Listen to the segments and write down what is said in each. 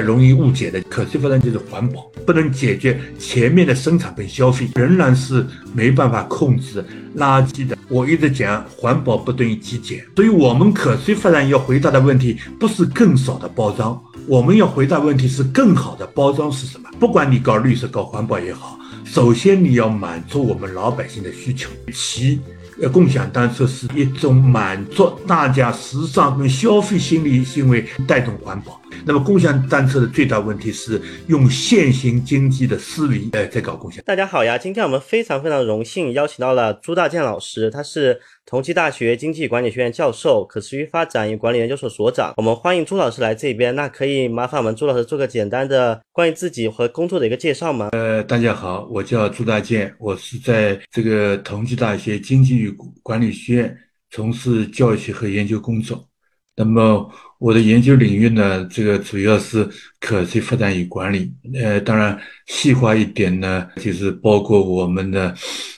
容易误解的，可持续发展就是环保，不能解决前面的生产跟消费，仍然是没办法控制垃圾的。我一直讲，环保不等于极简，所以我们可持续发展要回答的问题，不是更少的包装，我们要回答问题是更好的包装是什么？不管你搞绿色、搞环保也好，首先你要满足我们老百姓的需求，其。呃，共享单车是一种满足大家时尚跟消费心理行为，带动环保。那么，共享单车的最大问题是用现行经济的思维，哎，在搞共享。大家好呀，今天我们非常非常荣幸邀请到了朱大建老师，他是同济大学经济管理学院教授、可持续发展与管理研究所所长。我们欢迎朱老师来这边，那可以麻烦我们朱老师做个简单的关于自己和工作的一个介绍吗？呃，大家好，我叫朱大建，我是在这个同济大学经济与管理学院从事教学和研究工作。那么我的研究领域呢，这个主要是可持续发展与管理。呃，当然细化一点呢，就是包括我们的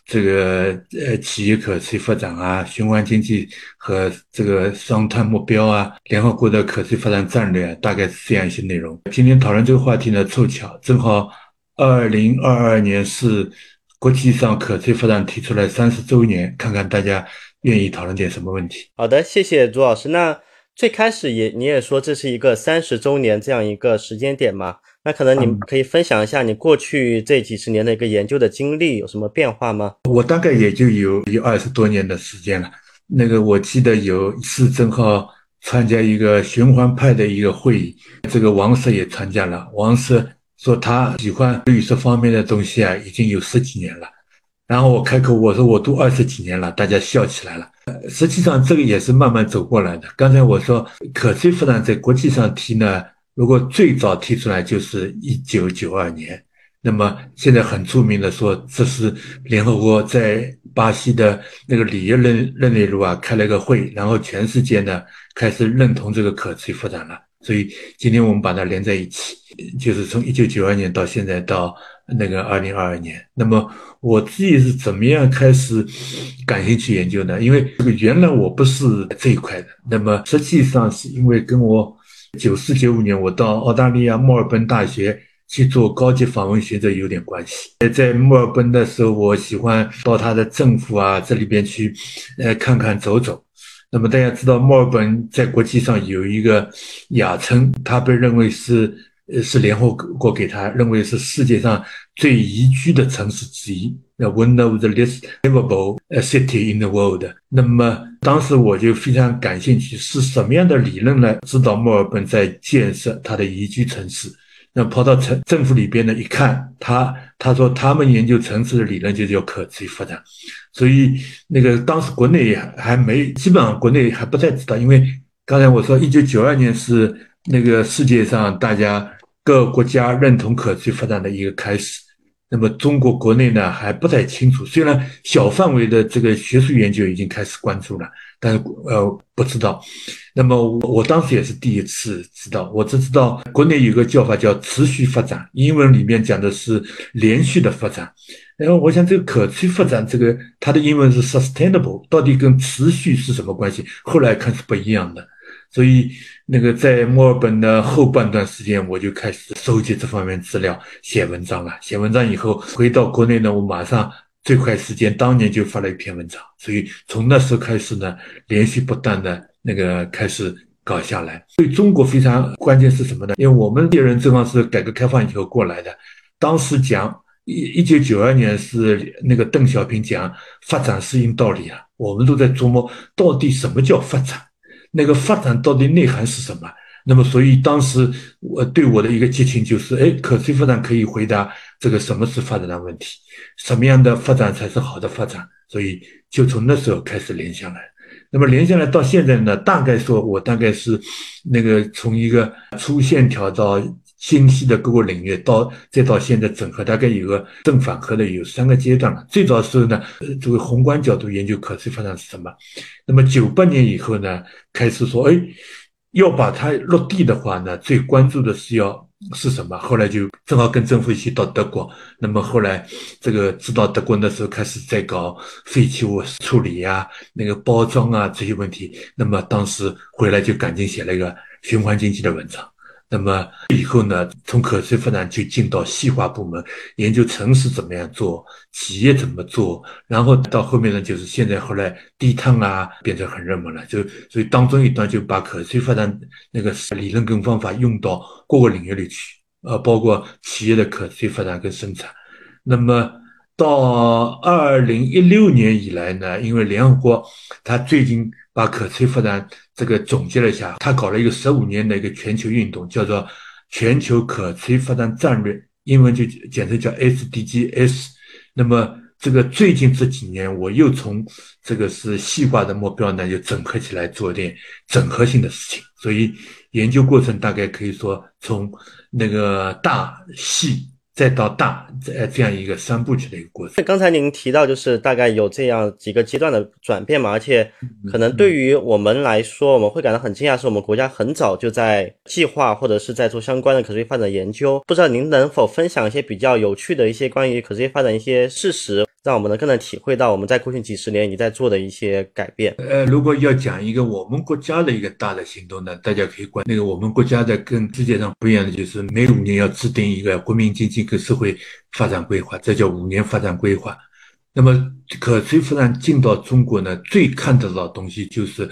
这个呃企业可持续发展啊、循环经济和这个双碳目标啊、联合国的可持续发展战略，大概是这样一些内容。今天讨论这个话题呢，凑巧正好二零二二年是国际上可持续发展提出来三十周年，看看大家愿意讨论点什么问题。好的，谢谢朱老师。那最开始也你也说这是一个三十周年这样一个时间点嘛？那可能你可以分享一下你过去这几十年的一个研究的经历有什么变化吗？我大概也就有有二十多年的时间了。那个我记得有一次正好参加一个循环派的一个会议，这个王石也参加了。王石说他喜欢绿色方面的东西啊，已经有十几年了。然后我开口我说我都二十几年了，大家笑起来了。实际上，这个也是慢慢走过来的。刚才我说，可持续发展在国际上提呢，如果最早提出来就是一九九二年。那么现在很著名的说，这是联合国在巴西的那个里约热热内卢啊开了个会，然后全世界呢开始认同这个可持续发展了。所以今天我们把它连在一起，就是从一九九二年到现在到那个二零二二年。那么我自己是怎么样开始感兴趣研究呢？因为这个原来我不是这一块的。那么实际上是因为跟我九四九五年我到澳大利亚墨尔本大学去做高级访问学者有点关系。在墨尔本的时候，我喜欢到他的政府啊这里边去，呃看看走走。那么大家知道墨尔本在国际上有一个雅称，它被认为是。呃，是联合国给他认为是世界上最宜居的城市之一，那 one of the least livable city in the world。那么当时我就非常感兴趣，是什么样的理论呢？指导墨尔本在建设它的宜居城市。那跑到城政府里边呢，一看，他他说他们研究城市的理论就叫可持续发展。所以那个当时国内还没，基本上国内还不太知道，因为刚才我说一九九二年是那个世界上大家。各国家认同可持续发展的一个开始，那么中国国内呢还不太清楚。虽然小范围的这个学术研究已经开始关注了，但是呃不知道。那么我我当时也是第一次知道，我只知道国内有个叫法叫持续发展，英文里面讲的是连续的发展。然后我想这个可持续发展这个它的英文是 sustainable，到底跟持续是什么关系？后来看是不一样的。所以，那个在墨尔本的后半段时间，我就开始收集这方面资料，写文章了。写文章以后回到国内呢，我马上最快时间当年就发了一篇文章。所以从那时候开始呢，连续不断的那个开始搞下来。对中国非常关键是什么呢？因为我们猎人正好是改革开放以后过来的，当时讲一一九九二年是那个邓小平讲发展适应道理啊，我们都在琢磨到底什么叫发展。那个发展到底内涵是什么？那么，所以当时我对我的一个激情就是：哎，可持续发展可以回答这个什么是发展的问题，什么样的发展才是好的发展？所以就从那时候开始连下来。那么连下来到现在呢，大概说我大概是那个从一个粗线条到。清晰的各个领域，到再到现在整合，大概有个正反合的有三个阶段了。最早时候呢，作为宏观角度研究可持续发展是什么？那么九八年以后呢，开始说，哎，要把它落地的话呢，最关注的是要是什么？后来就正好跟政府一起到德国，那么后来这个知道德国那时候开始在搞废弃物处理呀，那个包装啊这些问题，那么当时回来就赶紧写了一个循环经济的文章。那么以后呢，从可持续发展就进到细化部门，研究城市怎么样做，企业怎么做，然后到后面呢，就是现在后来低碳啊变成很热门了，就所以当中一段就把可持续发展那个理论跟方法用到各个领域里去，呃，包括企业的可持续发展跟生产。那么到二零一六年以来呢，因为联合国它最近把可持续发展这个总结了一下，他搞了一个十五年的一个全球运动，叫做全球可持续发展战略，英文就简称叫 SDGs。那么这个最近这几年，我又从这个是细化的目标呢，就整合起来做点整合性的事情。所以研究过程大概可以说从那个大细。再到大，呃，这样一个三部曲的一个过程。刚才您提到，就是大概有这样几个阶段的转变嘛，而且可能对于我们来说，我们会感到很惊讶，是我们国家很早就在计划或者是在做相关的可持续发展研究。不知道您能否分享一些比较有趣的一些关于可持续发展一些事实？让我们能更能体会到我们在过去几十年你在做的一些改变。呃，如果要讲一个我们国家的一个大的行动呢，大家可以关那个我们国家的跟世界上不一样的，就是每五年要制定一个国民经济跟社会发展规划，这叫五年发展规划。那么可持续发展进到中国呢，最看得到东西就是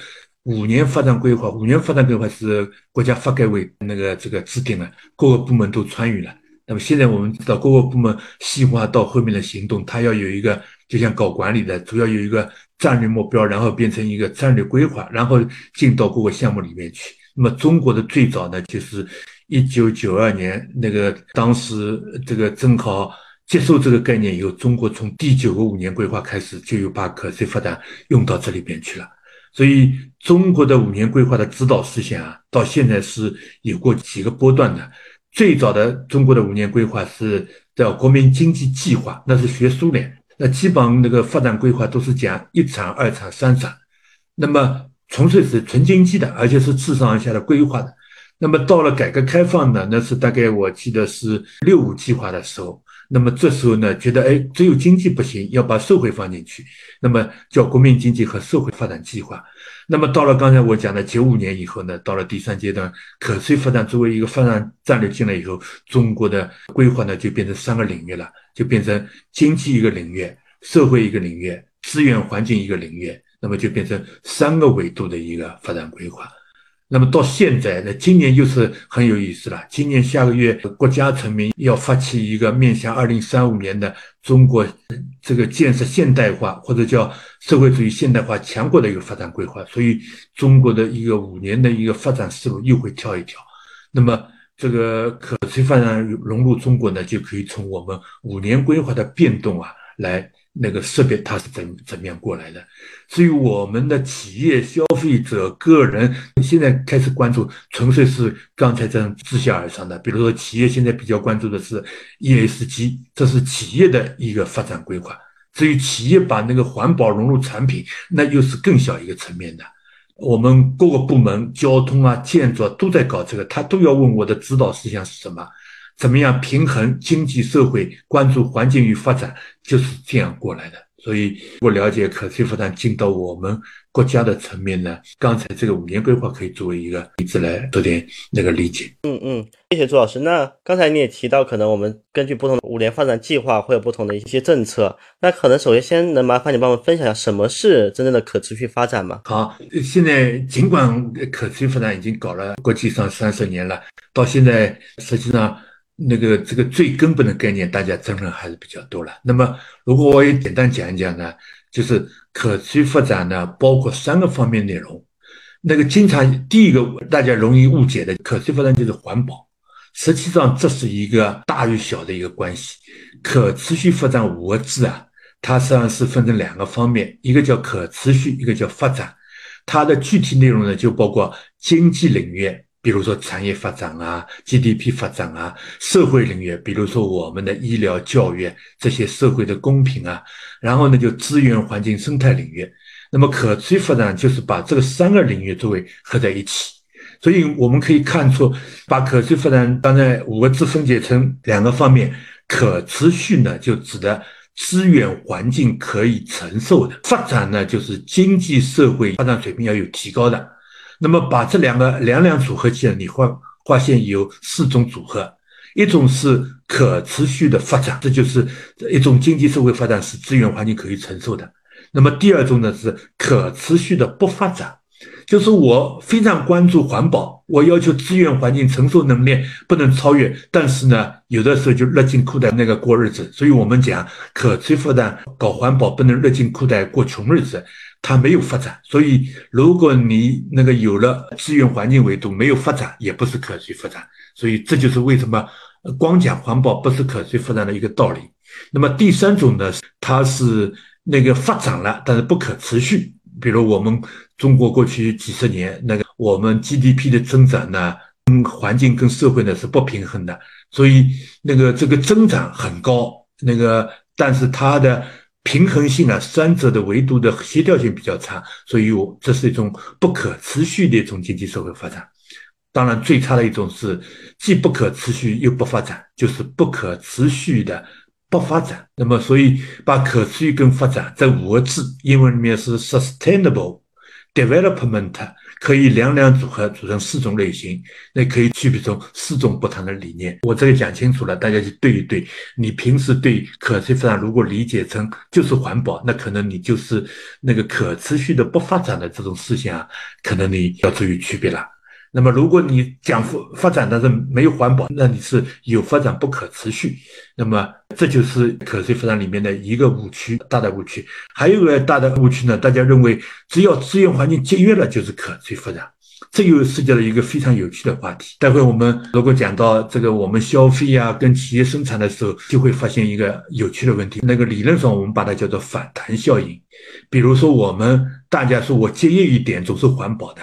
五年发展规划。五年发展规划是国家发改委那个这个制定了，各个部门都参与了。那么现在我们知道，各个部门细化到后面的行动，它要有一个，就像搞管理的，主要有一个战略目标，然后变成一个战略规划，然后进到各个项目里面去。那么中国的最早呢，就是一九九二年，那个当时这个正好接受这个概念以后，中国从第九个五年规划开始，就有把可持续发展用到这里边去了。所以中国的五年规划的指导思想啊，到现在是有过几个波段的。最早的中国的五年规划是叫国民经济计划，那是学苏联，那基本上那个发展规划都是讲一产、二产、三产，那么纯粹是纯经济的，而且是自上而下的规划的。那么到了改革开放呢，那是大概我记得是六五计划的时候。那么这时候呢，觉得哎，只有经济不行，要把社会放进去，那么叫国民经济和社会发展计划。那么到了刚才我讲的九五年以后呢，到了第三阶段，可持续发展作为一个发展战略进来以后，中国的规划呢就变成三个领域了，就变成经济一个领域，社会一个领域，资源环境一个领域，那么就变成三个维度的一个发展规划。那么到现在，呢今年又是很有意思了。今年下个月，国家层面要发起一个面向二零三五年的中国这个建设现代化或者叫社会主义现代化强国的一个发展规划，所以中国的一个五年的一个发展思路又会跳一跳。那么这个可持续发展融入中国呢，就可以从我们五年规划的变动啊来。那个识别它是怎怎么样过来的？至于我们的企业、消费者、个人现在开始关注，纯粹是刚才这样自下而上的。比如说，企业现在比较关注的是 ESG，这是企业的一个发展规划。至于企业把那个环保融入产品，那又是更小一个层面的。我们各个部门，交通啊、建筑啊，都在搞这个，他都要问我的指导事项是什么。怎么样平衡经济社会，关注环境与发展，就是这样过来的。所以，我了解可持续发展进到我们国家的层面呢，刚才这个五年规划可以作为一个例子来做点那个理解。嗯嗯，谢谢朱老师。那刚才你也提到，可能我们根据不同的五年发展计划会有不同的一些政策。那可能首先先能麻烦你帮我们分享一下什么是真正的可持续发展吗？好，现在尽管可持续发展已经搞了国际上三十年了，到现在实际上。那个这个最根本的概念，大家争论还是比较多了。那么，如果我也简单讲一讲呢，就是可持续发展呢，包括三个方面内容。那个经常第一个大家容易误解的，可持续发展就是环保，实际上这是一个大与小的一个关系。可持续发展五个字啊，它实际上是分成两个方面，一个叫可持续，一个叫发展。它的具体内容呢，就包括经济领域。比如说产业发展啊，GDP 发展啊，社会领域，比如说我们的医疗、教育这些社会的公平啊，然后呢就资源、环境、生态领域。那么可持续发展就是把这个三个领域作为合在一起。所以我们可以看出，把可持续发展当然五个字分解成两个方面，可持续呢就指的资源环境可以承受的，发展呢就是经济社会发展水平要有提高的。那么把这两个两两组合起来，你会发现有四种组合，一种是可持续的发展，这就是一种经济社会发展是资源环境可以承受的。那么第二种呢是可持续的不发展。就是我非常关注环保，我要求资源环境承受能力不能超越，但是呢，有的时候就勒紧裤带那个过日子。所以我们讲可持续发展，搞环保不能勒紧裤带过穷日子，它没有发展。所以如果你那个有了资源环境维度没有发展，也不是可持续发展。所以这就是为什么光讲环保不是可持续发展的一个道理。那么第三种呢，它是那个发展了，但是不可持续。比如我们中国过去几十年，那个我们 GDP 的增长呢，跟环境跟社会呢是不平衡的，所以那个这个增长很高，那个但是它的平衡性啊，三者的维度的协调性比较差，所以我这是一种不可持续的一种经济社会发展。当然，最差的一种是既不可持续又不发展，就是不可持续的。不发展，那么所以把可持续跟发展这五个字，英文里面是 sustainable development，可以两两组合组成四种类型，那可以区别成四种不同的理念。我这个讲清楚了，大家去对一对。你平时对可持续发展如果理解成就是环保，那可能你就是那个可持续的不发展的这种思想，可能你要注意区别了。那么，如果你讲发发展，但是没有环保，那你是有发展不可持续。那么，这就是可持续发展里面的一个误区，大的误区。还有个大的误区呢，大家认为只要资源环境节约了就是可持续发展，这又涉及到一个非常有趣的话题。待会我们如果讲到这个我们消费啊，跟企业生产的时候，就会发现一个有趣的问题。那个理论上我们把它叫做反弹效应。比如说，我们大家说我节约一点总是环保的。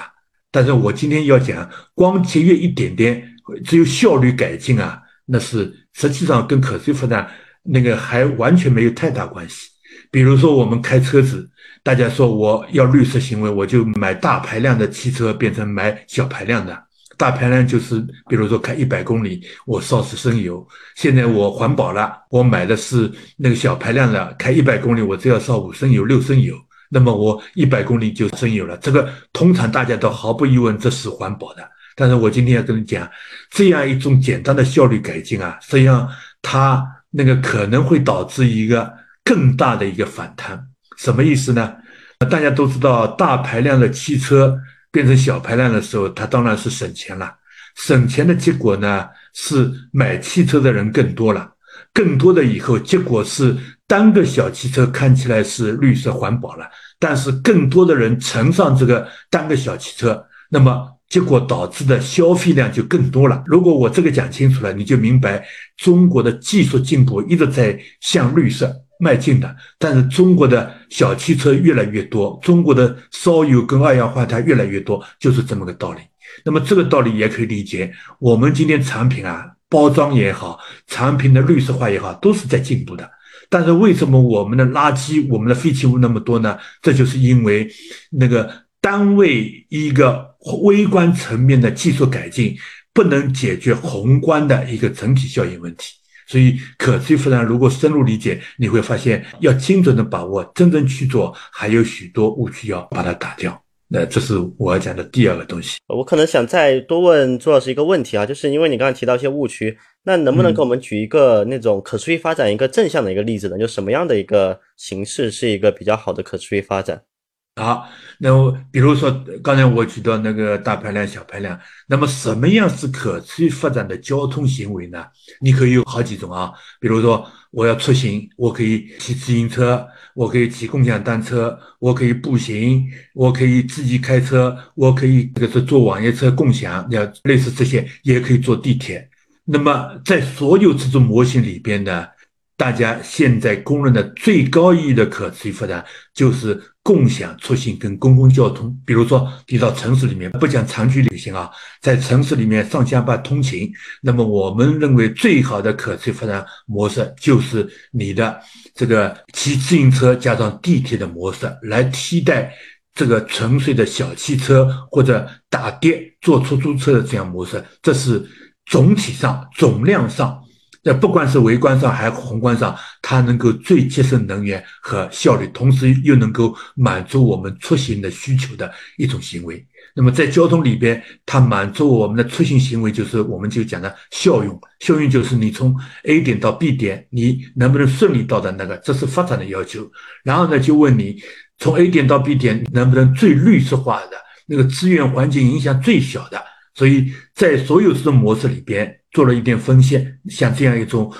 但是我今天要讲，光节约一点点，只有效率改进啊，那是实际上跟可持续发展那个还完全没有太大关系。比如说我们开车子，大家说我要绿色行为，我就买大排量的汽车，变成买小排量的。大排量就是，比如说开一百公里，我烧十升油。现在我环保了，我买的是那个小排量的，开一百公里我只要烧五升油、六升油。那么我一百公里就省油了，这个通常大家都毫不疑问这是环保的。但是我今天要跟你讲，这样一种简单的效率改进啊，实际上它那个可能会导致一个更大的一个反弹。什么意思呢？大家都知道，大排量的汽车变成小排量的时候，它当然是省钱了。省钱的结果呢，是买汽车的人更多了，更多的以后结果是单个小汽车看起来是绿色环保了。但是更多的人乘上这个单个小汽车，那么结果导致的消费量就更多了。如果我这个讲清楚了，你就明白中国的技术进步一直在向绿色迈进的。但是中国的小汽车越来越多，中国的烧油跟二氧化碳越来越多，就是这么个道理。那么这个道理也可以理解，我们今天产品啊，包装也好，产品的绿色化也好，都是在进步的。但是为什么我们的垃圾、我们的废弃物那么多呢？这就是因为那个单位一个微观层面的技术改进不能解决宏观的一个整体效应问题。所以可持续发展如果深入理解，你会发现要精准的把握，真正去做，还有许多误区要把它打掉。那这是我要讲的第二个东西。我可能想再多问朱老师一个问题啊，就是因为你刚才提到一些误区。那能不能给我们举一个那种可持续发展一个正向的一个例子呢？就什么样的一个形式是一个比较好的可持续发展？好，那我比如说刚才我举到那个大排量、小排量，那么什么样是可持续发展的交通行为呢？你可以有好几种啊，比如说我要出行，我可以骑自行车，我可以骑共享单车，我可以步行，我可以自己开车，我可以这个是坐网约车共享，要类似这些，也可以坐地铁。那么，在所有这种模型里边呢，大家现在公认的最高意义的可持续发展，就是共享出行跟公共交通。比如说，你到城市里面，不讲长距离旅行啊，在城市里面上下班通勤，那么我们认为最好的可持续发展模式，就是你的这个骑自行车加上地铁的模式，来替代这个纯粹的小汽车或者打的坐出租车的这样模式。这是。总体上、总量上，那不管是微观上还是宏观上，它能够最节省能源和效率，同时又能够满足我们出行的需求的一种行为。那么在交通里边，它满足我们的出行行为，就是我们就讲的效用。效用就是你从 A 点到 B 点，你能不能顺利到达那个，这是发展的要求。然后呢，就问你从 A 点到 B 点能不能最绿色化的，那个资源环境影响最小的。所以在所有这种模式里边做了一点分析，像这样一种。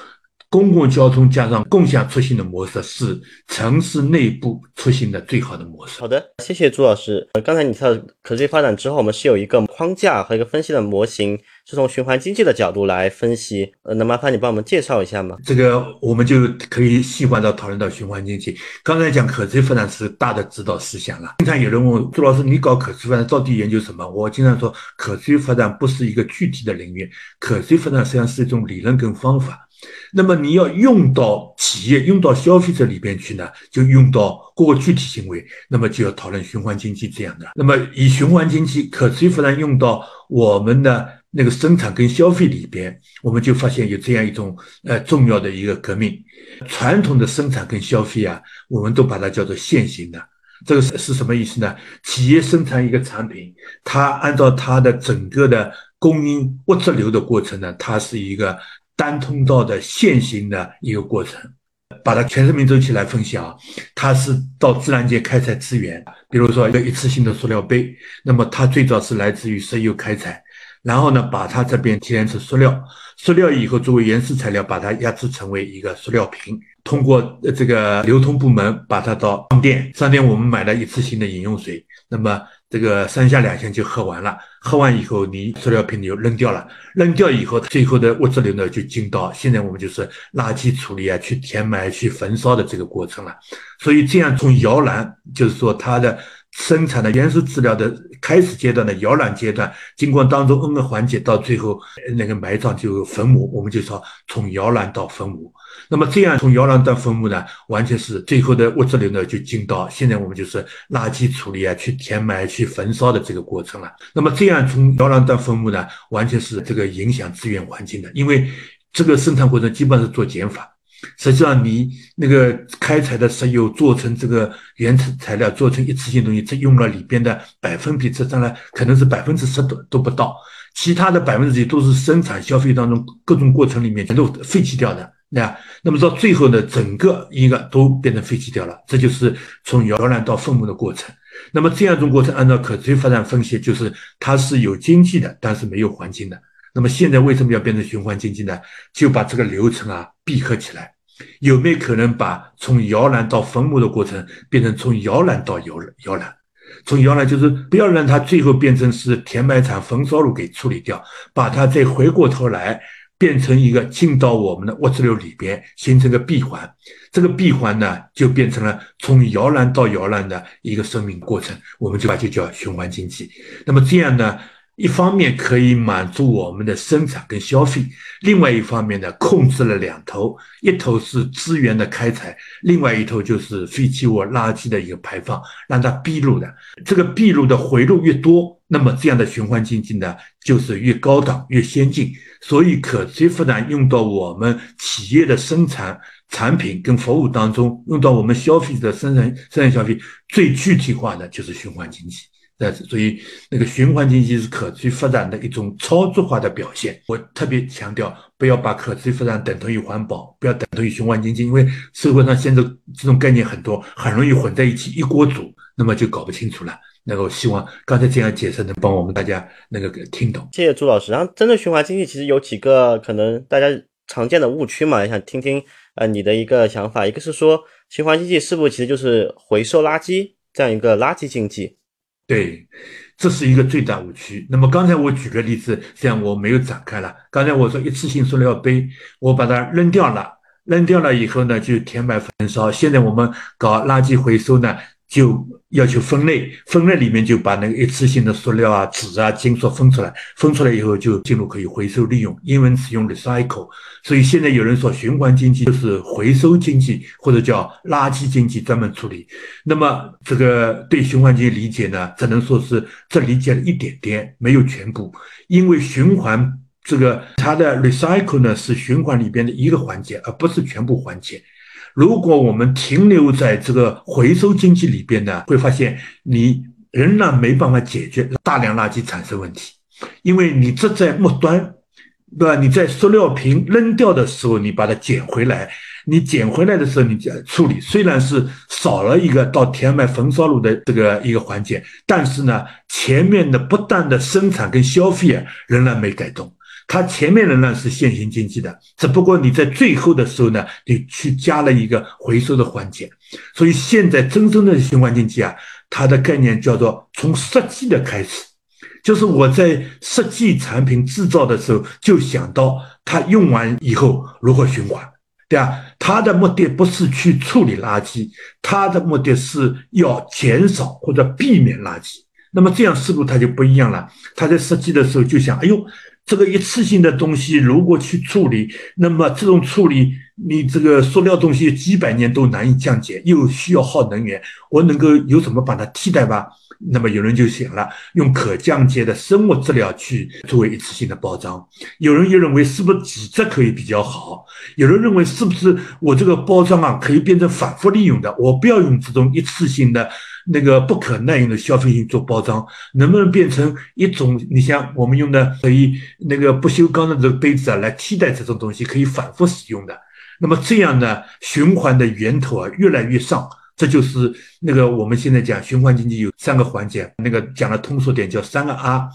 公共交通加上共享出行的模式是城市内部出行的最好的模式。好的，谢谢朱老师。呃，刚才你提到可持续发展之后，我们是有一个框架和一个分析的模型，是从循环经济的角度来分析。呃，能麻烦你帮我们介绍一下吗？这个我们就可以细化到讨论到循环经济。刚才讲可持续发展是大的指导思想了。经常有人问朱老师，你搞可持续发展到底研究什么？我经常说，可持续发展不是一个具体的领域，可持续发展实际上是一种理论跟方法。那么你要用到企业、用到消费者里边去呢，就用到各个具体行为，那么就要讨论循环经济这样的。那么以循环经济可持续发展用到我们的那个生产跟消费里边，我们就发现有这样一种呃重要的一个革命。传统的生产跟消费啊，我们都把它叫做线性的。这个是是什么意思呢？企业生产一个产品，它按照它的整个的供应物质流的过程呢，它是一个。单通道的线型的一个过程，把它全生命周期来分析啊，它是到自然界开采资源，比如说一个一次性的塑料杯，那么它最早是来自于石油开采，然后呢，把它这边提炼成塑料，塑料以后作为原始材料，把它压制成为一个塑料瓶，通过这个流通部门把它到商店，商店我们买了一次性的饮用水，那么。这个三下两下就喝完了，喝完以后你塑料瓶你就扔掉了，扔掉以后最后的物质流呢就进到现在我们就是垃圾处理啊，去填埋、去焚烧的这个过程了。所以这样从摇篮，就是说它的生产的原始资料的开始阶段的摇篮阶段，经过当中 N 个环节，到最后那个埋葬就坟墓，我们就说从摇篮到坟墓。那么这样从摇篮到坟墓呢，完全是最后的物质流呢就进到现在我们就是垃圾处理啊，去填埋、去焚烧的这个过程了。那么这样从摇篮到坟墓呢，完全是这个影响资源环境的，因为这个生产过程基本上是做减法。实际上你那个开采的石油做成这个原材材料，做成一次性东西，只用了里边的百分比，这当然可能是百分之十都都不到，其他的百分之几都是生产消费当中各种过程里面全都废弃掉的。那那么到最后呢，整个一个都变成废弃掉了，这就是从摇篮到坟墓的过程。那么这样一种过程，按照可持续发展分析，就是它是有经济的，但是没有环境的。那么现在为什么要变成循环经济呢？就把这个流程啊闭合起来，有没有可能把从摇篮到坟墓的过程变成从摇篮到摇摇篮？从摇篮就是不要让它最后变成是填埋场、焚烧炉给处理掉，把它再回过头来。变成一个进到我们的物质流里边，形成个闭环。这个闭环呢，就变成了从摇篮到摇篮的一个生命过程。我们就把就叫循环经济。那么这样呢？一方面可以满足我们的生产跟消费，另外一方面呢，控制了两头，一头是资源的开采，另外一头就是废弃物垃圾的一个排放，让它闭路的。这个闭路的回路越多，那么这样的循环经济呢，就是越高档、越先进。所以，可持续发展用到我们企业的生产产品跟服务当中，用到我们消费者生产生产消费，最具体化的就是循环经济。但是所以，那个循环经济是可持续发展的一种操作化的表现。我特别强调，不要把可持续发展等同于环保，不要等同于循环经济，因为社会上现在这种概念很多，很容易混在一起，一锅煮，那么就搞不清楚了。那个，我希望刚才这样解释能帮我们大家那个听懂。谢谢朱老师。然后，针对循环经济，其实有几个可能大家常见的误区嘛，想听听呃你的一个想法。一个是说，循环经济是不是其实就是回收垃圾这样一个垃圾经济？对，这是一个最大误区。那么刚才我举个例子，这样我没有展开了。刚才我说一次性塑料杯，我把它扔掉了，扔掉了以后呢，就填埋焚烧。现在我们搞垃圾回收呢。就要求分类，分类里面就把那个一次性的塑料啊、纸啊、金属分出来，分出来以后就进入可以回收利用，英文词用 recycle。所以现在有人说循环经济就是回收经济，或者叫垃圾经济专门处理。那么这个对循环经济理解呢，只能说是这理解了一点点，没有全部。因为循环这个它的 recycle 呢是循环里边的一个环节，而不是全部环节。如果我们停留在这个回收经济里边呢，会发现你仍然没办法解决大量垃圾产生问题，因为你这在末端，对吧？你在塑料瓶扔掉的时候，你把它捡回来，你捡回来的时候你处理，虽然是少了一个到填埋焚烧炉的这个一个环节，但是呢，前面的不断的生产跟消费啊，仍然没改动。它前面仍然是现行经济的，只不过你在最后的时候呢，你去加了一个回收的环节。所以现在真正的循环经济啊，它的概念叫做从设计的开始，就是我在设计产品制造的时候就想到它用完以后如何循环，对吧？它的目的不是去处理垃圾，它的目的是要减少或者避免垃圾。那么这样思路它就不一样了。它在设计的时候就想，哎呦。这个一次性的东西如果去处理，那么这种处理，你这个塑料东西几百年都难以降解，又需要耗能源，我能够有什么把它替代吧？那么有人就想了，用可降解的生物质料去作为一次性的包装。有人又认为是不是纸质可以比较好？有人认为是不是我这个包装啊可以变成反复利用的？我不要用这种一次性的。那个不可耐用的消费性做包装，能不能变成一种？你像我们用的可以那个不锈钢的这个杯子啊，来替代这种东西，可以反复使用的。那么这样呢，循环的源头啊越来越上，这就是那个我们现在讲循环经济有三个环节，那个讲的通俗点叫三个 R。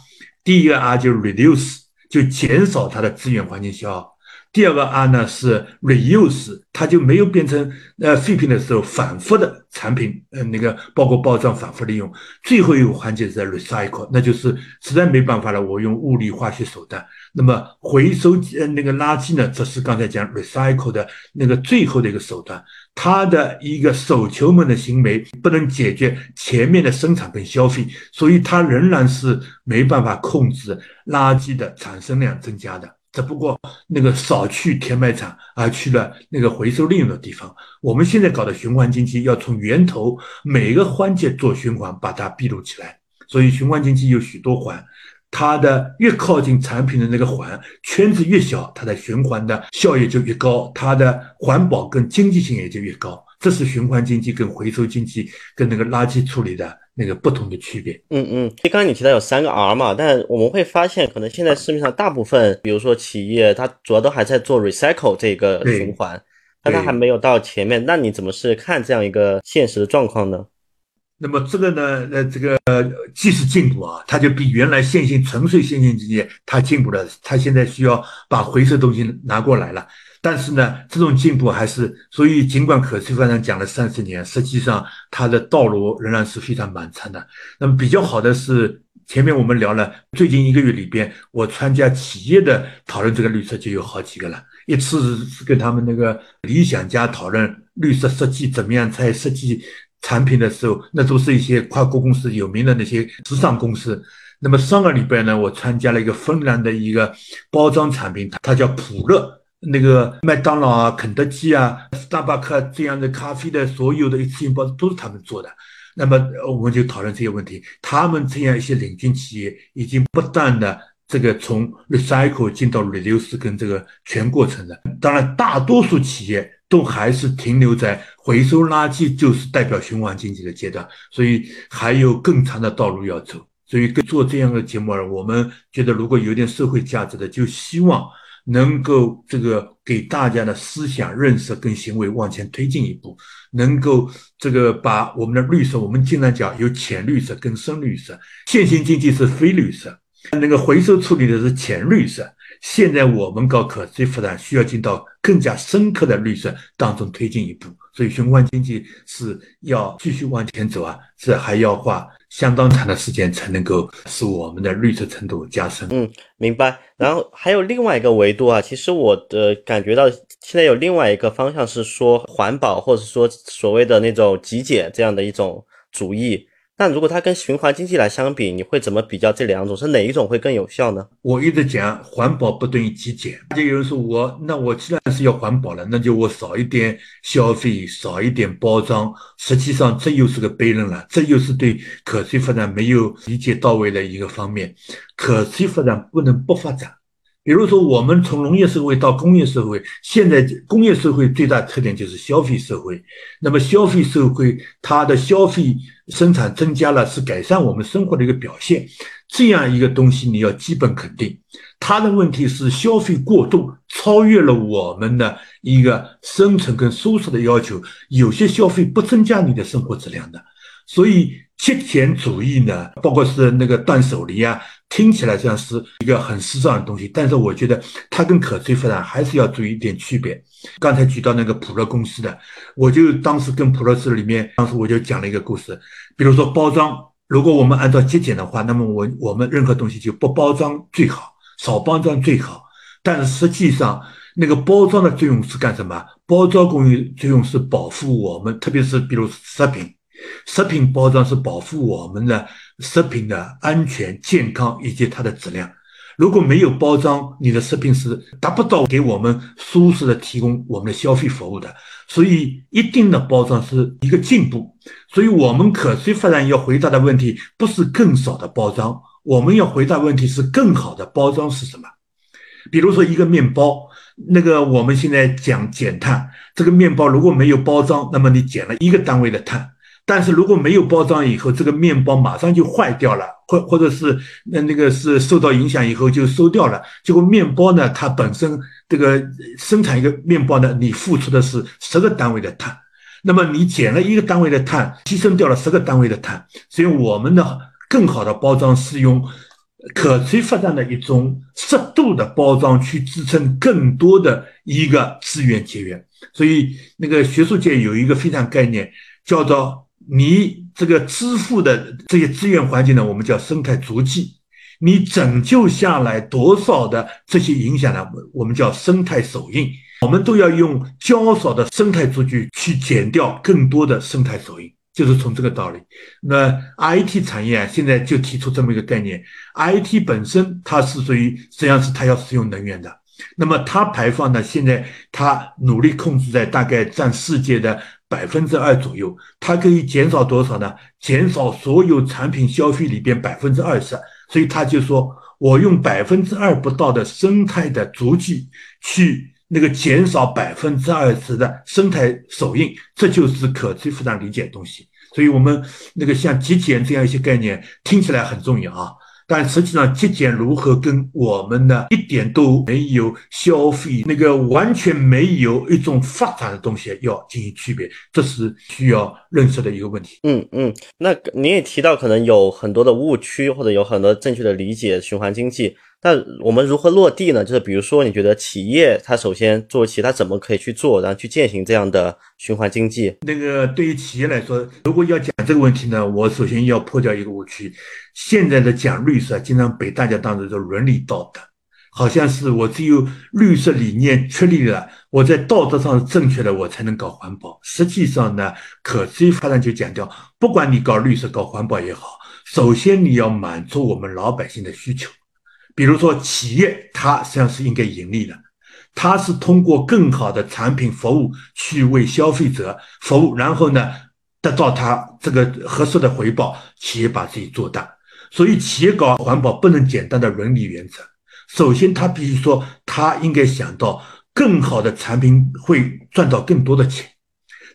第一个 R 就是 reduce，就减少它的资源环境消耗。第二个 R 呢是 reuse，它就没有变成呃废品的时候反复的产品，呃那个包括包装反复利用。最后一个环节是 recycle，那就是实在没办法了，我用物理化学手段。那么回收呃那个垃圾呢，这是刚才讲 recycle 的那个最后的一个手段。它的一个手球们的行为不能解决前面的生产跟消费，所以它仍然是没办法控制垃圾的产生量增加的。只不过那个少去填埋场，而去了那个回收利用的地方。我们现在搞的循环经济，要从源头每个环节做循环，把它闭路起来。所以循环经济有许多环，它的越靠近产品的那个环圈子越小，它的循环的效益就越高，它的环保跟经济性也就越高。这是循环经济跟回收经济跟那个垃圾处理的那个不同的区别。嗯嗯，刚刚你提到有三个 R 嘛，但我们会发现，可能现在市面上大部分，比如说企业，它主要都还在做 recycle 这个循环，但它还没有到前面。那你怎么是看这样一个现实的状况呢？那么这个呢，呃，这个技术进步啊，它就比原来线性纯粹线性经济它进步了，它现在需要把回收东西拿过来了。但是呢，这种进步还是，所以尽管可持续发展讲了三十年，实际上它的道路仍然是非常漫长的。那么比较好的是，前面我们聊了，最近一个月里边，我参加企业的讨论这个绿色就有好几个了。一次是跟他们那个理想家讨论绿色设计怎么样在设计产品的时候，那都是一些跨国公司有名的那些时尚公司。那么上个礼拜呢，我参加了一个芬兰的一个包装产品，它叫普乐。那个麦当劳啊、肯德基啊、斯大巴克这样的咖啡的所有的一次性包都是他们做的。那么我们就讨论这些问题。他们这样一些领军企业已经不断的这个从 recycle 进到 reduce 跟这个全过程的。当然，大多数企业都还是停留在回收垃圾就是代表循环经济的阶段，所以还有更长的道路要走。所以做这样的节目，我们觉得如果有点社会价值的，就希望。能够这个给大家的思想认识跟行为往前推进一步，能够这个把我们的绿色，我们经常讲有浅绿色跟深绿色，现行经济是非绿色，那个回收处理的是浅绿色。现在我们搞可持续发展，需要进到更加深刻的绿色当中推进一步，所以循环经济是要继续往前走啊，这还要花。相当长的时间才能够使我们的绿色程度加深。嗯，明白。然后还有另外一个维度啊，其实我的感觉到现在有另外一个方向是说环保，或者说所谓的那种极简这样的一种主义。那如果它跟循环经济来相比，你会怎么比较这两种？是哪一种会更有效呢？我一直讲环保不等于极简。就有人说我，那我既然是要环保了，那就我少一点消费，少一点包装。实际上这又是个悖论了，这又是对可持续发展没有理解到位的一个方面。可持续发展不能不发展。比如说，我们从农业社会到工业社会，现在工业社会最大特点就是消费社会。那么消费社会它的消费生产增加了，是改善我们生活的一个表现。这样一个东西你要基本肯定。它的问题是消费过度，超越了我们的一个生存跟舒适的要求。有些消费不增加你的生活质量的，所以极简主义呢，包括是那个断舍离啊，听起来像是一个很时尚的东西，但是我觉得它跟可持续发展还是要注意一点区别。刚才举到那个普乐公司的，我就当时跟普乐斯里面，当时我就讲了一个故事，比如说包装。如果我们按照节俭的话，那么我我们任何东西就不包装最好，少包装最好。但是实际上，那个包装的作用是干什么？包装工艺作用是保护我们，特别是比如食品，食品包装是保护我们的食品的安全、健康以及它的质量。如果没有包装，你的食品是达不到给我们舒适的提供我们的消费服务的。所以，一定的包装是一个进步。所以我们可持续发展要回答的问题不是更少的包装，我们要回答问题是更好的包装是什么？比如说一个面包，那个我们现在讲减碳，这个面包如果没有包装，那么你减了一个单位的碳。但是如果没有包装以后，这个面包马上就坏掉了，或或者是那那个是受到影响以后就收掉了。结果面包呢，它本身这个生产一个面包呢，你付出的是十个单位的碳，那么你减了一个单位的碳，牺牲掉了十个单位的碳。所以我们呢更好的包装是用可持续发展的一种适度的包装去支撑更多的一个资源节约。所以那个学术界有一个非常概念叫做。你这个支付的这些资源环境呢，我们叫生态足迹。你拯救下来多少的这些影响呢？我们叫生态手印。我们都要用较少的生态数据去减掉更多的生态手印，就是从这个道理。那 IT 产业啊，现在就提出这么一个概念：IT 本身它是属于实际上是它要使用能源的，那么它排放呢，现在它努力控制在大概占世界的。百分之二左右，它可以减少多少呢？减少所有产品消费里边百分之二十。所以他就说，我用百分之二不到的生态的足迹去那个减少百分之二十的生态手印，这就是可持续发展理解的东西。所以我们那个像极简这样一些概念，听起来很重要啊。但实际上，节俭如何跟我们呢一点都没有消费那个完全没有一种发展的东西要进行区别，这是需要认识的一个问题。嗯嗯，那您也提到可能有很多的误区，或者有很多正确的理解循环经济。那我们如何落地呢？就是比如说，你觉得企业它首先做起，它怎么可以去做，然后去践行这样的循环经济？那个对于企业来说，如果要讲这个问题呢，我首先要破掉一个误区。现在的讲绿色，经常被大家当成是伦理道德，好像是我只有绿色理念确立了，我在道德上是正确的，我才能搞环保。实际上呢，可持续发展就讲掉，不管你搞绿色、搞环保也好，首先你要满足我们老百姓的需求。比如说，企业它实际上是应该盈利的，它是通过更好的产品服务去为消费者服务，然后呢得到它这个合适的回报，企业把自己做大。所以，企业搞环保不能简单的伦理原则，首先他必须说，他应该想到更好的产品会赚到更多的钱。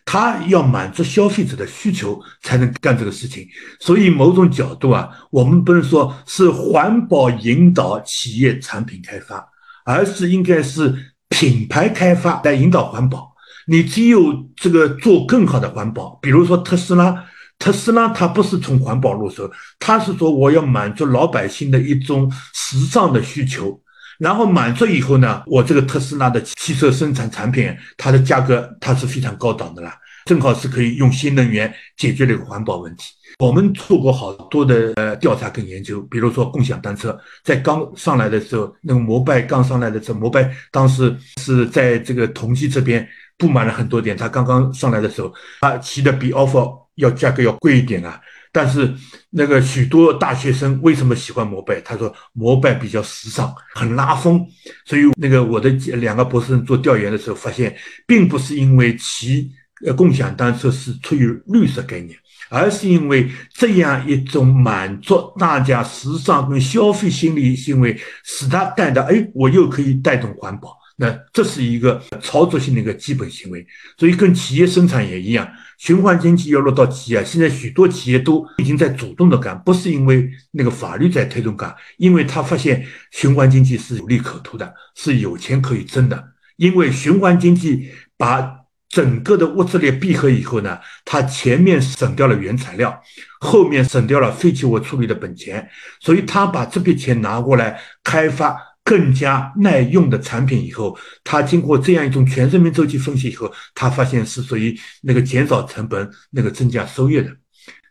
他要满足消费者的需求才能干这个事情，所以某种角度啊，我们不能说是环保引导企业产品开发，而是应该是品牌开发来引导环保。你只有这个做更好的环保，比如说特斯拉，特斯拉它不是从环保入手，它是说我要满足老百姓的一种时尚的需求，然后满足以后呢，我这个特斯拉的汽车生产产品，它的价格它是非常高档的啦。正好是可以用新能源解决这个环保问题。我们做过好多的呃调查跟研究，比如说共享单车，在刚上来的时候，那个摩拜刚上来的时候，摩拜当时是在这个同济这边布满了很多点。他刚刚上来的时候，他骑的比 offer 要价格要贵一点啊。但是那个许多大学生为什么喜欢摩拜？他说摩拜比较时尚，很拉风。所以那个我的两个博士生做调研的时候发现，并不是因为骑。呃，共享单车是出于绿色概念，而是因为这样一种满足大家时尚跟消费心理行为，使它带到，哎，我又可以带动环保，那这是一个操作性的一个基本行为。所以跟企业生产也一样，循环经济要落到企业，现在许多企业都已经在主动的干，不是因为那个法律在推动干，因为他发现循环经济是有利可图的，是有钱可以挣的。因为循环经济把整个的物质链闭合以后呢，它前面省掉了原材料，后面省掉了废弃物处理的本钱，所以他把这笔钱拿过来开发更加耐用的产品以后，他经过这样一种全生命周期分析以后，他发现是属于那个减少成本、那个增加收益的。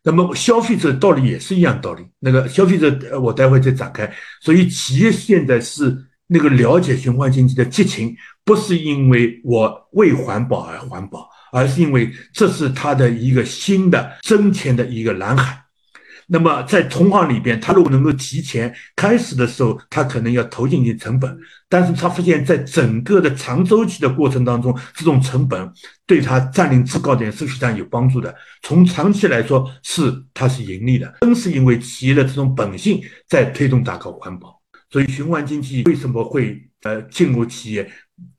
那么消费者道理也是一样道理，那个消费者我待会再展开。所以企业现在是那个了解循环经济的激情。不是因为我为环保而环保，而是因为这是它的一个新的挣钱的一个蓝海。那么在同行里边，他如果能够提前开始的时候，他可能要投进去成本，但是他发现，在整个的长周期的过程当中，这种成本对他占领制高点是非常有帮助的。从长期来说，是它是盈利的，正是因为企业的这种本性在推动大搞环保。所以循环经济为什么会呃进入企业？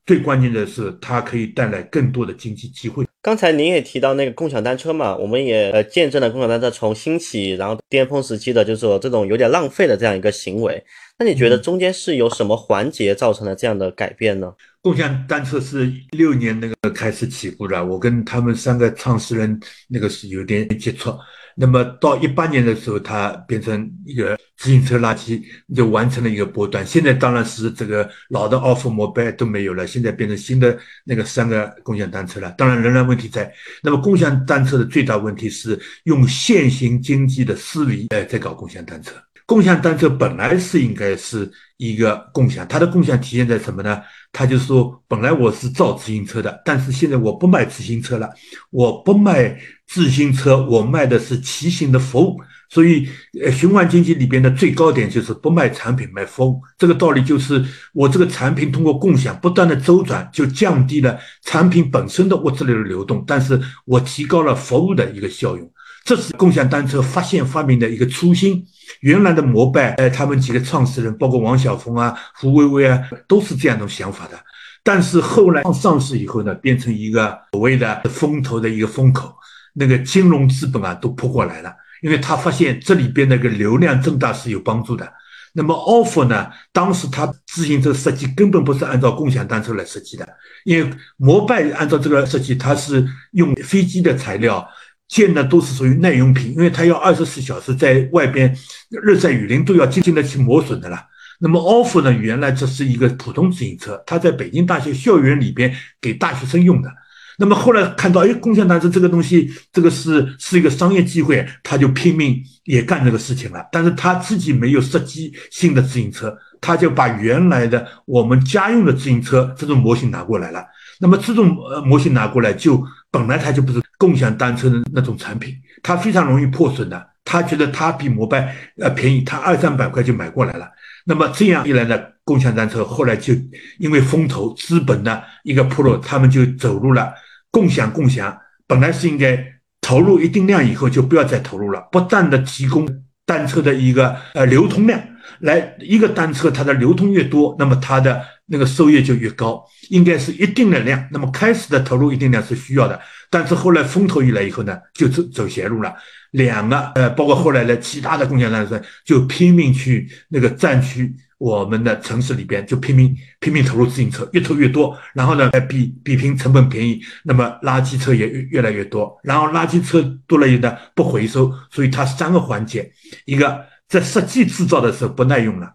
最关键的是，它可以带来更多的经济机会。刚才您也提到那个共享单车嘛，我们也呃见证了共享单车从兴起，然后巅峰时期的，就是说这种有点浪费的这样一个行为。那你觉得中间是有什么环节造成了这样的改变呢？共享单车是六年那个开始起步的，我跟他们三个创始人那个是有点接触。那么到一八年的时候，它变成一个自行车垃圾，就完成了一个波段。现在当然是这个老的二轮摩拜都没有了，现在变成新的那个三个共享单车了。当然仍然问题在。那么共享单车的最大问题是用现行经济的思维呃在搞共享单车。共享单车本来是应该是一个共享，它的共享体现在什么呢？他就说，本来我是造自行车的，但是现在我不卖自行车了，我不卖自行车，我卖的是骑行的服务。所以，呃，循环经济里边的最高点就是不卖产品，卖服务。这个道理就是，我这个产品通过共享不断的周转，就降低了产品本身的物质流的流动，但是我提高了服务的一个效用。这是共享单车发现发明的一个初心。原来的摩拜，哎，他们几个创始人，包括王晓峰啊、胡薇薇啊，都是这样的想法的。但是后来上市以后呢，变成一个所谓的风投的一个风口，那个金融资本啊都扑过来了，因为他发现这里边那个流量增大是有帮助的。那么 offer 呢，当时他自行车设计根本不是按照共享单车来设计的，因为摩拜按照这个设计，它是用飞机的材料。建的都是属于耐用品，因为它要二十四小时在外边日晒雨淋都要经得起磨损的啦。那么 off 呢，原来这是一个普通自行车，它在北京大学校园里边给大学生用的。那么后来看到，哎，共享单车这个东西，这个是是一个商业机会，他就拼命也干这个事情了。但是他自己没有设计新的自行车，他就把原来的我们家用的自行车这种模型拿过来了。那么这种呃模型拿过来，就本来它就不是共享单车的那种产品，它非常容易破损的。他觉得它比摩拜呃便宜，他二三百块就买过来了。那么这样一来呢，共享单车后来就因为风投资本的一个铺路，他们就走入了共享共享。本来是应该投入一定量以后就不要再投入了，不断的提供单车的一个呃流通量，来一个单车它的流通越多，那么它的。那个收益就越高，应该是一定的量。那么开始的投入一定量是需要的，但是后来风投一来以后呢，就走走邪路了。两个呃，包括后来的其他的共享单车，就拼命去那个占区我们的城市里边，就拼命拼命投入自行车，越投越多。然后呢，比比拼成本便宜，那么垃圾车也越来越多。然后垃圾车多了以后呢，不回收，所以它三个环节：一个在实际制造的时候不耐用了；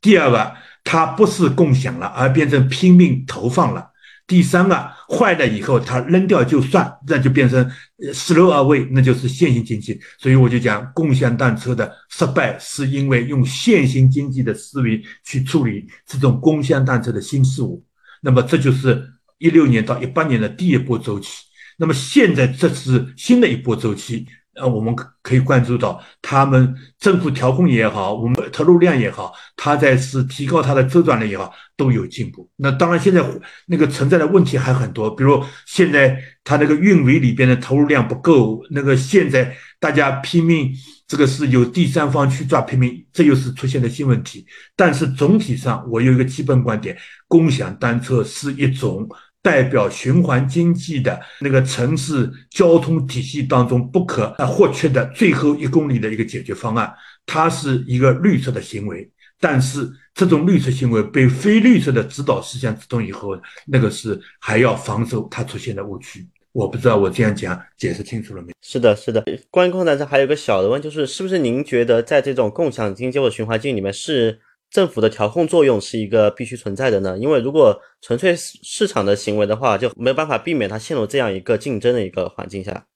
第二个。它不是共享了，而变成拼命投放了。第三个坏了以后，它扔掉就算，那就变成失漏而为，那就是现行经济。所以我就讲，共享单车的失败是因为用现行经济的思维去处理这种共享单车的新事物。那么这就是一六年到一八年的第一波周期。那么现在这是新的一波周期。呃，我们可以关注到，他们政府调控也好，我们投入量也好，它在是提高它的周转率也好，都有进步。那当然，现在那个存在的问题还很多，比如现在它那个运维里边的投入量不够，那个现在大家拼命，这个是有第三方去抓拼命，这又是出现了新问题。但是总体上，我有一个基本观点：共享单车是一种。代表循环经济的那个城市交通体系当中不可或缺的最后一公里的一个解决方案，它是一个绿色的行为。但是这种绿色行为被非绿色的指导思想指动以后，那个是还要防守它出现的误区。我不知道我这样讲解释清楚了没？是的，是的。关于共享单车还有个小的问，就是是不是您觉得在这种共享经济或循环经济里面是？政府的调控作用是一个必须存在的呢，因为如果纯粹市场的行为的话，就没有办法避免它陷入这样一个竞争的一个环境下。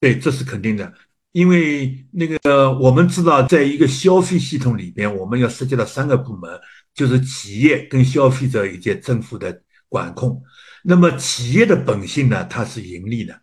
对，这是肯定的，因为那个我们知道，在一个消费系统里边，我们要涉及到三个部门，就是企业跟消费者以及政府的管控。那么企业的本性呢，它是盈利的。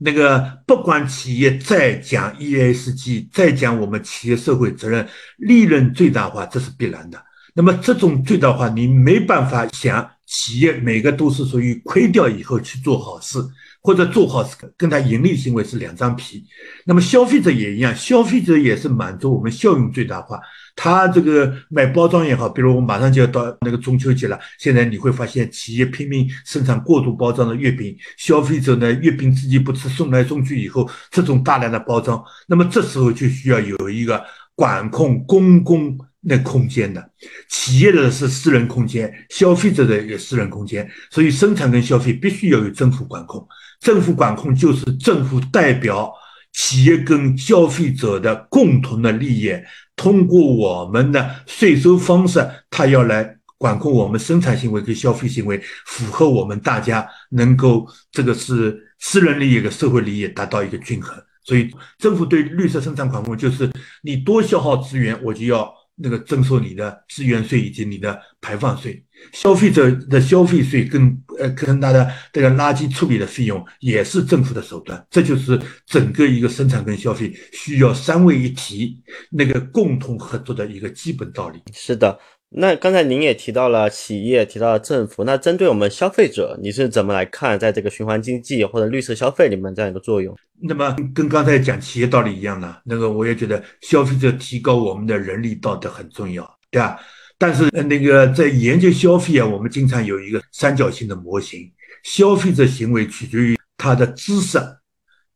那个不管企业再讲 ESG，再讲我们企业社会责任，利润最大化，这是必然的。那么这种最大化，你没办法想企业每个都是属于亏掉以后去做好事，或者做好事跟他盈利行为是两张皮。那么消费者也一样，消费者也是满足我们效用最大化。他这个买包装也好，比如我马上就要到那个中秋节了，现在你会发现企业拼命生产过度包装的月饼，消费者呢月饼自己不吃，送来送去以后，这种大量的包装，那么这时候就需要有一个管控公共。那空间的，企业的是私人空间，消费者的也私人空间，所以生产跟消费必须要有政府管控。政府管控就是政府代表企业跟消费者的共同的利益，通过我们的税收方式，他要来管控我们生产行为跟消费行为，符合我们大家能够这个是私人利益跟社会利益达到一个均衡。所以政府对绿色生产管控就是你多消耗资源，我就要。那个征收你的资源税以及你的排放税，消费者的消费税跟呃跟他的这个垃圾处理的费用也是政府的手段，这就是整个一个生产跟消费需要三位一体那个共同合作的一个基本道理。是的。那刚才您也提到了企业，提到了政府，那针对我们消费者，你是怎么来看在这个循环经济或者绿色消费里面这样一个作用？那么跟刚才讲企业道理一样呢？那个我也觉得消费者提高我们的人力道德很重要，对吧？但是那个在研究消费啊，我们经常有一个三角形的模型，消费者行为取决于他的知识、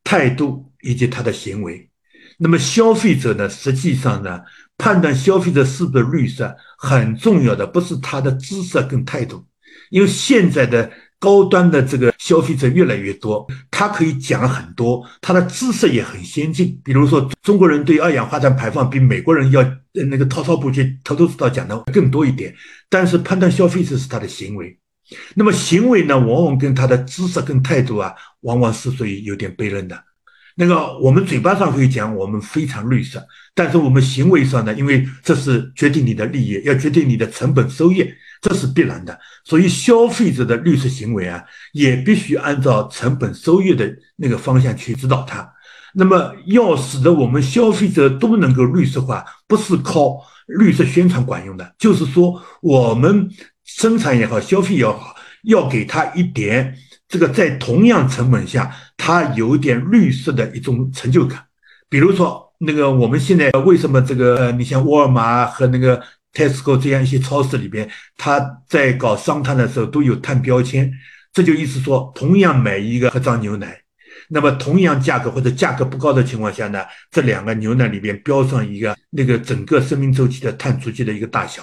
态度以及他的行为。那么消费者呢，实际上呢？判断消费者是不是绿色很重要的，不是他的知识跟态度，因为现在的高端的这个消费者越来越多，他可以讲很多，他的知识也很先进。比如说，中国人对二氧化碳排放比美国人要那个滔滔不绝、头头是道讲的更多一点。但是判断消费者是他的行为，那么行为呢，往往跟他的知识跟态度啊，往往是属于有点悖论的。那个我们嘴巴上会讲我们非常绿色，但是我们行为上呢，因为这是决定你的利益，要决定你的成本收益，这是必然的。所以消费者的绿色行为啊，也必须按照成本收益的那个方向去指导它。那么要使得我们消费者都能够绿色化，不是靠绿色宣传管用的，就是说我们生产也好，消费也好，要给他一点。这个在同样成本下，它有点绿色的一种成就感。比如说，那个我们现在为什么这个，你像沃尔玛和那个 Tesco 这样一些超市里边，它在搞商摊的时候都有碳标签，这就意思说，同样买一个盒装牛奶，那么同样价格或者价格不高的情况下呢，这两个牛奶里边标上一个那个整个生命周期的碳足迹的一个大小，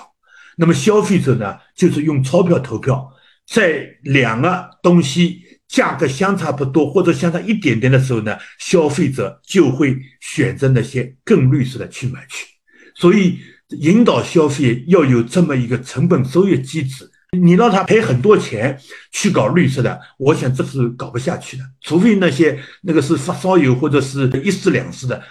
那么消费者呢，就是用钞票投票。在两个东西价格相差不多或者相差一点点的时候呢，消费者就会选择那些更绿色的去买去。所以引导消费要有这么一个成本收益机制。你让他赔很多钱去搞绿色的，我想这是搞不下去的。除非那些那个是发烧友或者是一时两时的，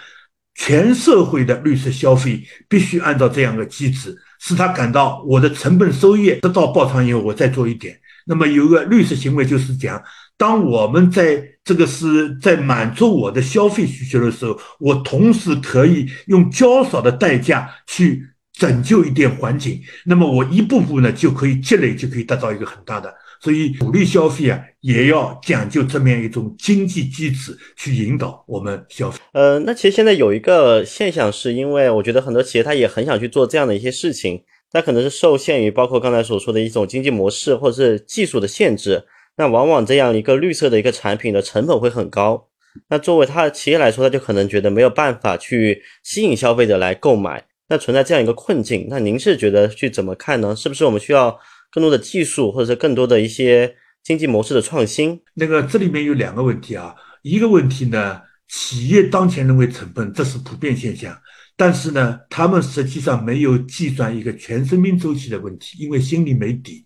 全社会的绿色消费必须按照这样的机制，使他感到我的成本收益得到报偿以后，我再做一点。那么有个绿色行为就是讲，当我们在这个是在满足我的消费需求的时候，我同时可以用较少的代价去拯救一点环境，那么我一步步呢就可以积累，就可以达到一个很大的。所以鼓励消费啊，也要讲究这么样一种经济机制去引导我们消费。呃，那其实现在有一个现象，是因为我觉得很多企业它也很想去做这样的一些事情，那可能是受限于包括刚才所说的一种经济模式或者是技术的限制。那往往这样一个绿色的一个产品的成本会很高。那作为它的企业来说，他就可能觉得没有办法去吸引消费者来购买，那存在这样一个困境。那您是觉得去怎么看呢？是不是我们需要？更多的技术，或者是更多的一些经济模式的创新。那个这里面有两个问题啊，一个问题呢，企业当前认为成本，这是普遍现象，但是呢，他们实际上没有计算一个全生命周期的问题，因为心里没底。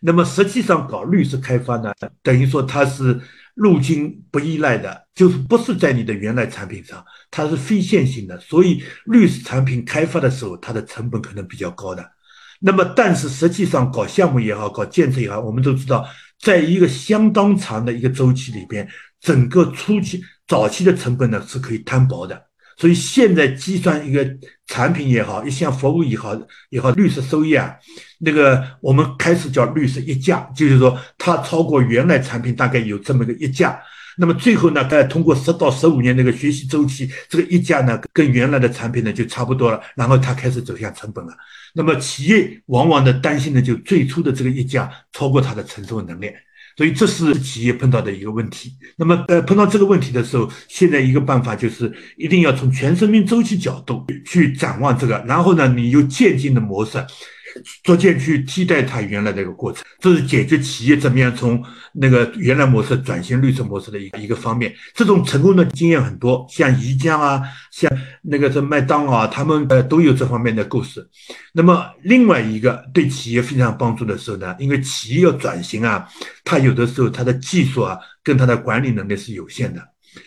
那么实际上搞绿色开发呢，等于说它是路径不依赖的，就是不是在你的原来产品上，它是非线性的，所以绿色产品开发的时候，它的成本可能比较高的。那么，但是实际上搞项目也好，搞建设也好，我们都知道，在一个相当长的一个周期里边，整个初期、早期的成本呢是可以摊薄的。所以现在计算一个产品也好，一项服务也好，也好绿色收益啊，那个我们开始叫绿色溢价，就是说它超过原来产品大概有这么个溢价。那么最后呢，再通过十到十五年那个学习周期，这个溢价呢跟原来的产品呢就差不多了，然后它开始走向成本了。那么企业往往的担心的就最初的这个溢价超过它的承受能力，所以这是企业碰到的一个问题。那么呃碰到这个问题的时候，现在一个办法就是一定要从全生命周期角度去展望这个，然后呢你用渐进的模式。逐渐去替代它原来的一个过程，这是解决企业怎么样从那个原来模式转型绿色模式的一个一个方面。这种成功的经验很多，像宜家啊，像那个是麦当劳啊，他们呃都有这方面的故事。那么另外一个对企业非常帮助的时候呢，因为企业要转型啊，它有的时候它的技术啊跟它的管理能力是有限的。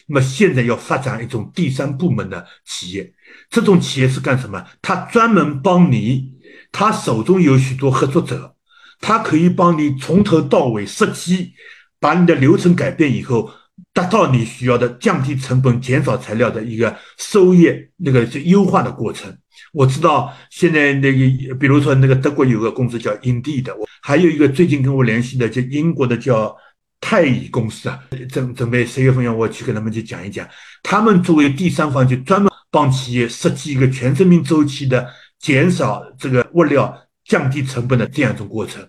那么现在要发展一种第三部门的企业，这种企业是干什么？它专门帮你。他手中有许多合作者，他可以帮你从头到尾设计，把你的流程改变以后，达到你需要的降低成本、减少材料的一个收益那个是优化的过程。我知道现在那个，比如说那个德国有个公司叫 Indeed，还有一个最近跟我联系的，就英国的叫泰乙公司啊，准准备十月份要我去跟他们去讲一讲，他们作为第三方，就专门帮企业设计一个全生命周期的。减少这个物料、降低成本的这样一种过程，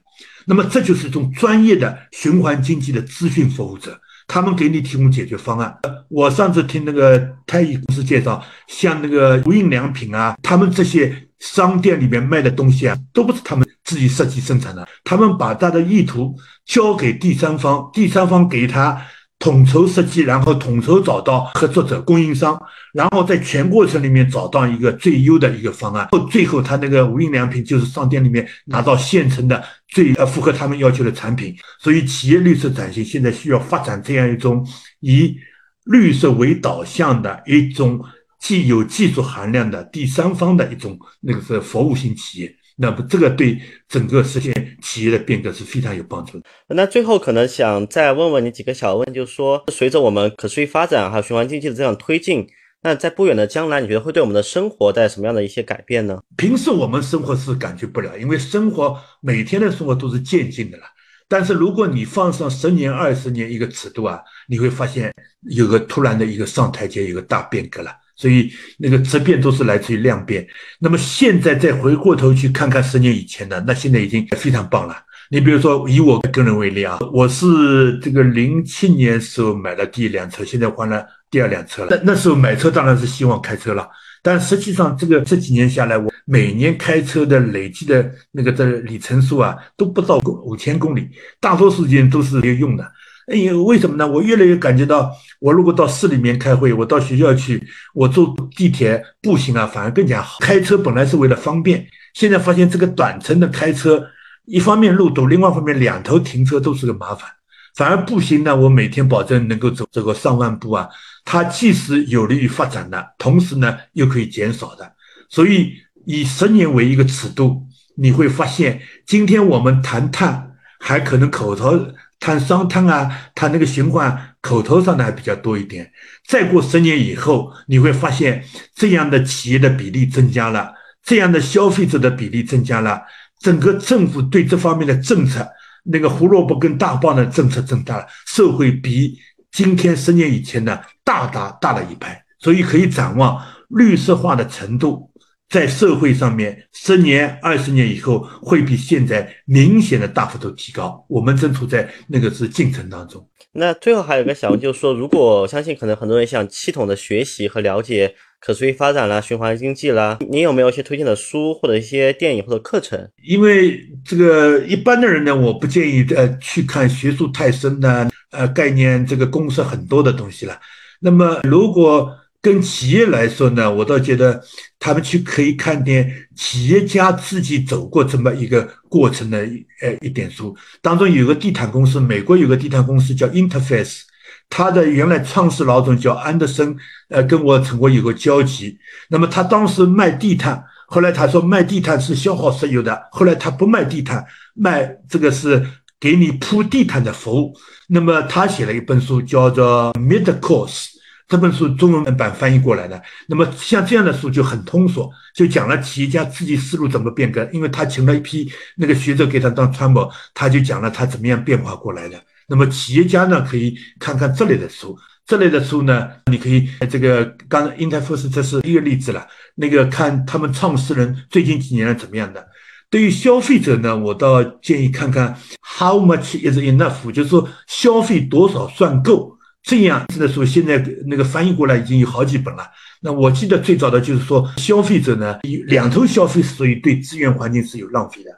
那么这就是一种专业的循环经济的咨询服务者，他们给你提供解决方案。我上次听那个太乙公司介绍，像那个无印良品啊，他们这些商店里面卖的东西啊，都不是他们自己设计生产的，他们把他的意图交给第三方，第三方给他。统筹设计，然后统筹找到合作者、供应商，然后在全过程里面找到一个最优的一个方案。后最后，他那个无印良品就是商店里面拿到现成的最呃符合他们要求的产品。所以，企业绿色转型现在需要发展这样一种以绿色为导向的一种既有技术含量的第三方的一种那个是服务型企业。那么这个对整个实现企业的变革是非常有帮助的。那最后可能想再问问你几个小问，就是说，随着我们可持续发展还有循环经济的这样推进，那在不远的将来，你觉得会对我们的生活带来什么样的一些改变呢？平时我们生活是感觉不了，因为生活每天的生活都是渐进的了。但是如果你放上十年、二十年一个尺度啊，你会发现有个突然的一个上台阶，有个大变革了。所以那个质变都是来自于量变。那么现在再回过头去看看十年以前的，那现在已经非常棒了。你比如说以我个人为例啊，我是这个零七年时候买了第一辆车，现在换了第二辆车了。那那时候买车当然是希望开车了，但实际上这个这几年下来，我每年开车的累计的那个的里程数啊，都不到五千公里，大多数时间都是没有用的。哎呀，为什么呢？我越来越感觉到，我如果到市里面开会，我到学校去，我坐地铁、步行啊，反而更加好。开车本来是为了方便，现在发现这个短程的开车，一方面路堵，另外一方面两头停车都是个麻烦。反而步行呢，我每天保证能够走这个上万步啊，它既是有利于发展的，同时呢又可以减少的。所以以十年为一个尺度，你会发现，今天我们谈碳。还可能口头谈商谈啊，谈那个循环，口头上的还比较多一点。再过十年以后，你会发现这样的企业的比例增加了，这样的消费者的比例增加了，整个政府对这方面的政策，那个胡萝卜跟大棒的政策增大了，社会比今天十年以前呢大大大了一拍，所以可以展望绿色化的程度。在社会上面，十年、二十年以后会比现在明显的大幅度提高。我们正处在那个是进程当中。那最后还有个小问，就是说，如果相信可能很多人想系统的学习和了解可持续发展啦、循环经济啦，你有没有一些推荐的书或者一些电影或者课程？因为这个一般的人呢，我不建议呃去看学术太深的呃概念这个公式很多的东西了。那么如果跟企业来说呢，我倒觉得他们去可以看点企业家自己走过这么一个过程的，呃，一点书。当中有个地毯公司，美国有个地毯公司叫 Interface，他的原来创始老总叫安德森，呃，跟我曾过有个交集。那么他当时卖地毯，后来他说卖地毯是消耗石油的，后来他不卖地毯，卖这个是给你铺地毯的服务。那么他写了一本书，叫做 Mid Course。这本书中文版翻译过来的，那么像这样的书就很通俗，就讲了企业家自己思路怎么变革。因为他请了一批那个学者给他当参谋，他就讲了他怎么样变化过来的。那么企业家呢，可以看看这类的书。这类的书呢，你可以这个刚才英泰富士这是一个例子了。那个看他们创始人最近几年怎么样的。对于消费者呢，我倒建议看看 How much is enough，就是说消费多少算够。这样子的书现在那个翻译过来已经有好几本了。那我记得最早的就是说，消费者呢，两头消费，所以对资源环境是有浪费的。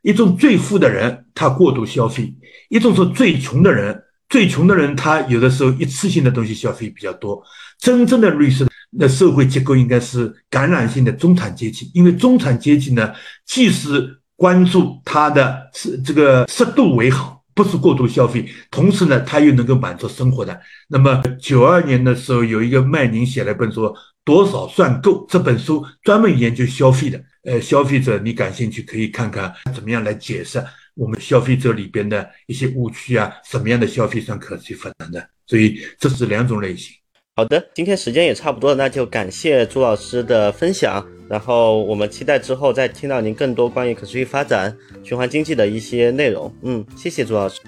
一种最富的人他过度消费，一种是最穷的人，最穷的人他有的时候一次性的东西消费比较多。真正的绿色那社会结构应该是感染性的中产阶级，因为中产阶级呢，既是关注他的是这个适度为好。不是过度消费，同时呢，他又能够满足生活的。那么九二年的时候，有一个麦宁写了一本书《多少算够》，这本书专门研究消费的。呃，消费者你感兴趣可以看看怎么样来解释我们消费者里边的一些误区啊，什么样的消费算可持续发展的。所以这是两种类型。好的，今天时间也差不多了，那就感谢朱老师的分享。然后我们期待之后再听到您更多关于可持续发展、循环经济的一些内容。嗯，谢谢朱老师。